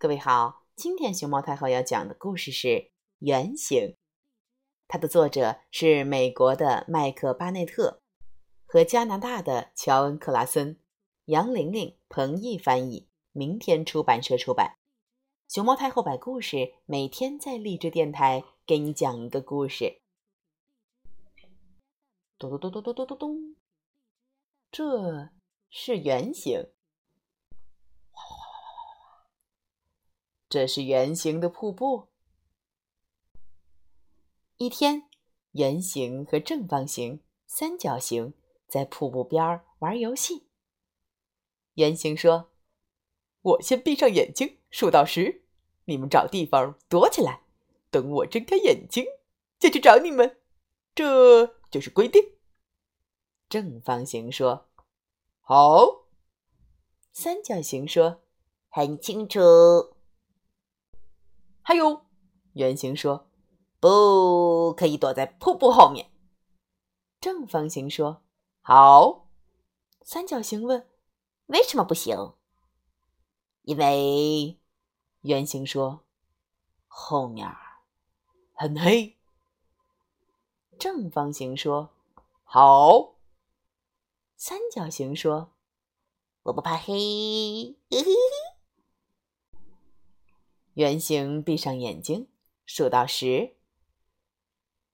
各位好，今天熊猫太后要讲的故事是《圆形》，它的作者是美国的麦克巴内特和加拿大的乔恩克拉森，杨玲玲、彭毅翻译，明天出版社出版。熊猫太后摆故事，每天在励志电台给你讲一个故事。咚咚咚咚咚咚咚咚，这是圆形。这是圆形的瀑布。一天，圆形和正方形、三角形在瀑布边玩游戏。圆形说：“我先闭上眼睛，数到十，你们找地方躲起来，等我睁开眼睛就去找你们，这就是规定。”正方形说：“好。”三角形说：“很清楚。”还有，圆形说：“不可以躲在瀑布后面。”正方形说：“好。”三角形问：“为什么不行？”因为圆形说：“后面很黑。”正方形说：“好。”三角形说：“我不怕黑。”圆形闭上眼睛，数到十。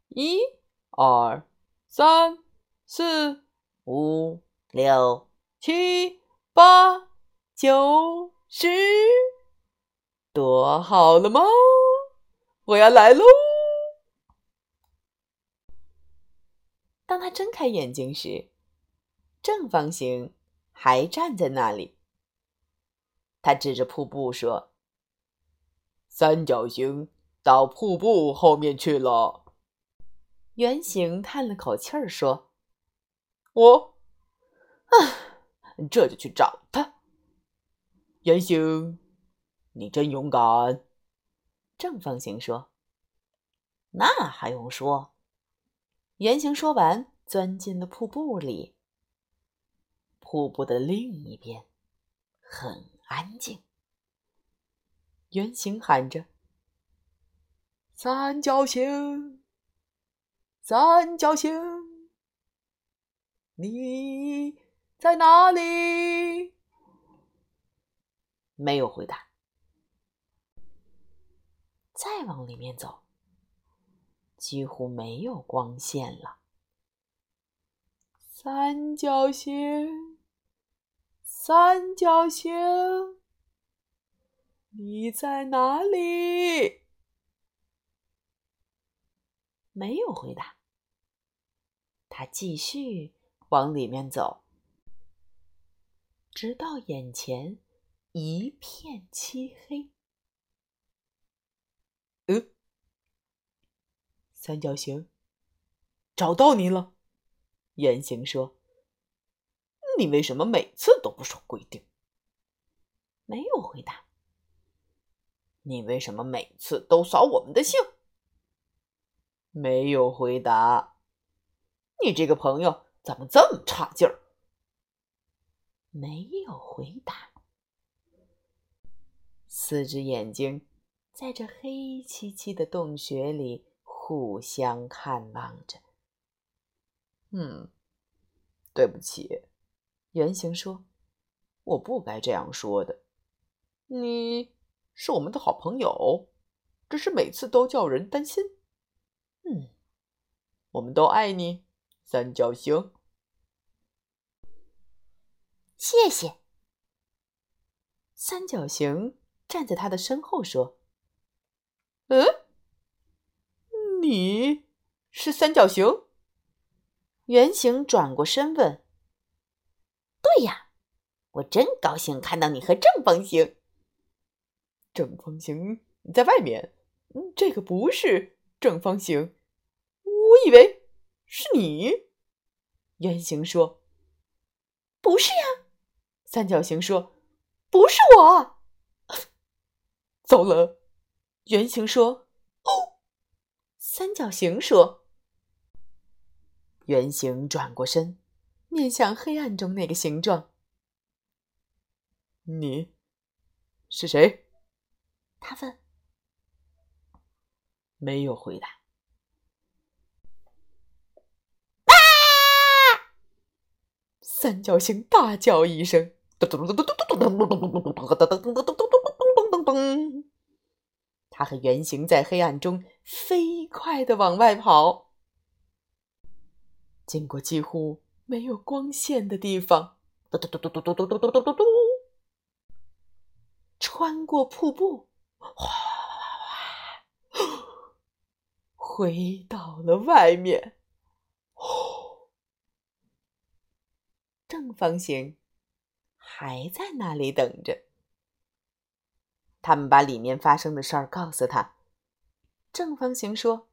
一、二、三、四、五、六、七、八、九、十。躲好了吗？我要来喽！当他睁开眼睛时，正方形还站在那里。他指着瀑布说。三角形到瀑布后面去了。圆形叹了口气儿说：“我，啊，这就去找他。”圆形，你真勇敢。正方形说：“那还用说？”圆形说完，钻进了瀑布里。瀑布的另一边很安静。圆形喊着：“三角形，三角形，你在哪里？”没有回答。再往里面走，几乎没有光线了。三角形，三角形。你在哪里？没有回答。他继续往里面走，直到眼前一片漆黑。嗯，三角形，找到你了。圆形说：“你为什么每次都不守规定？”没有回答。你为什么每次都扫我们的兴？没有回答。你这个朋友怎么这么差劲儿？没有回答。四只眼睛在这黑漆漆的洞穴里互相看望着。嗯，对不起，原型说：“我不该这样说的。”你。是我们的好朋友，只是每次都叫人担心。嗯，我们都爱你，三角形。谢谢。三角形站在他的身后说：“嗯，你是三角形？”圆形转过身问：“对呀，我真高兴看到你和正方形。”正方形在外面，这个不是正方形。我以为是你。圆形说：“不是呀。”三角形说：“不是我。”糟了，圆形说：“哦。”三角形说：“圆形转过身，面向黑暗中那个形状。你是谁？”他问。没有回答。啊！三角形大叫一声，咚咚咚咚咚咚咚咚咚咚咚咚咚咚咚咚咚咚咚。它和圆形在黑暗中飞快的往外跑，经过几乎没有光线的地方，咚咚咚咚咚咚咚咚咚咚咚，穿过瀑布，哗哗哗。回到了外面，哦，正方形还在那里等着。他们把里面发生的事儿告诉他。正方形说：“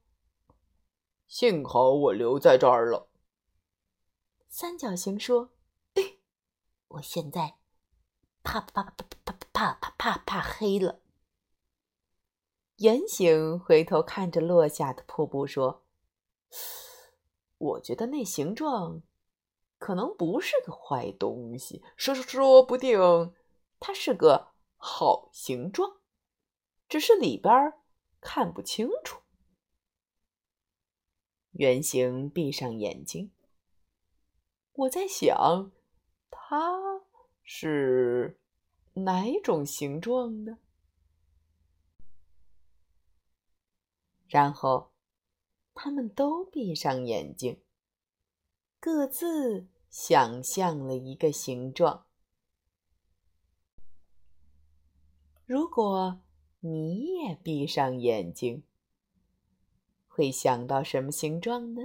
幸好我留在这儿了。”三角形说：“我现在怕怕怕怕怕怕怕怕黑了。”圆形回头看着落下的瀑布，说：“我觉得那形状可能不是个坏东西，说说不定它是个好形状，只是里边看不清楚。”圆形闭上眼睛，我在想，它是哪种形状呢？然后，他们都闭上眼睛，各自想象了一个形状。如果你也闭上眼睛，会想到什么形状呢？